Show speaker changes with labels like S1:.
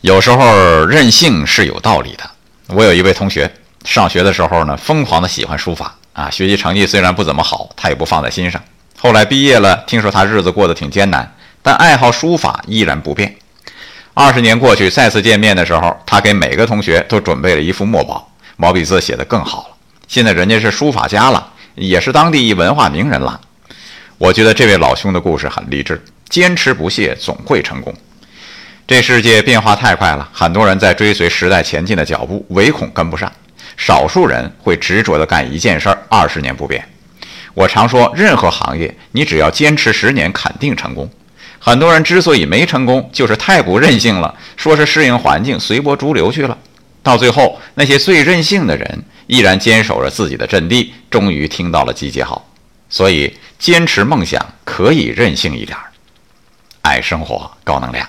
S1: 有时候任性是有道理的。我有一位同学，上学的时候呢，疯狂的喜欢书法啊，学习成绩虽然不怎么好，他也不放在心上。后来毕业了，听说他日子过得挺艰难，但爱好书法依然不变。二十年过去，再次见面的时候，他给每个同学都准备了一副墨宝，毛笔字写得更好了。现在人家是书法家了，也是当地一文化名人了。我觉得这位老兄的故事很励志，坚持不懈总会成功。这世界变化太快了，很多人在追随时代前进的脚步，唯恐跟不上。少数人会执着地干一件事儿，二十年不变。我常说，任何行业，你只要坚持十年，肯定成功。很多人之所以没成功，就是太不任性了，说是适应环境、随波逐流去了。到最后，那些最任性的人，依然坚守着自己的阵地，终于听到了集结号。所以，坚持梦想可以任性一点儿，爱生活，高能量。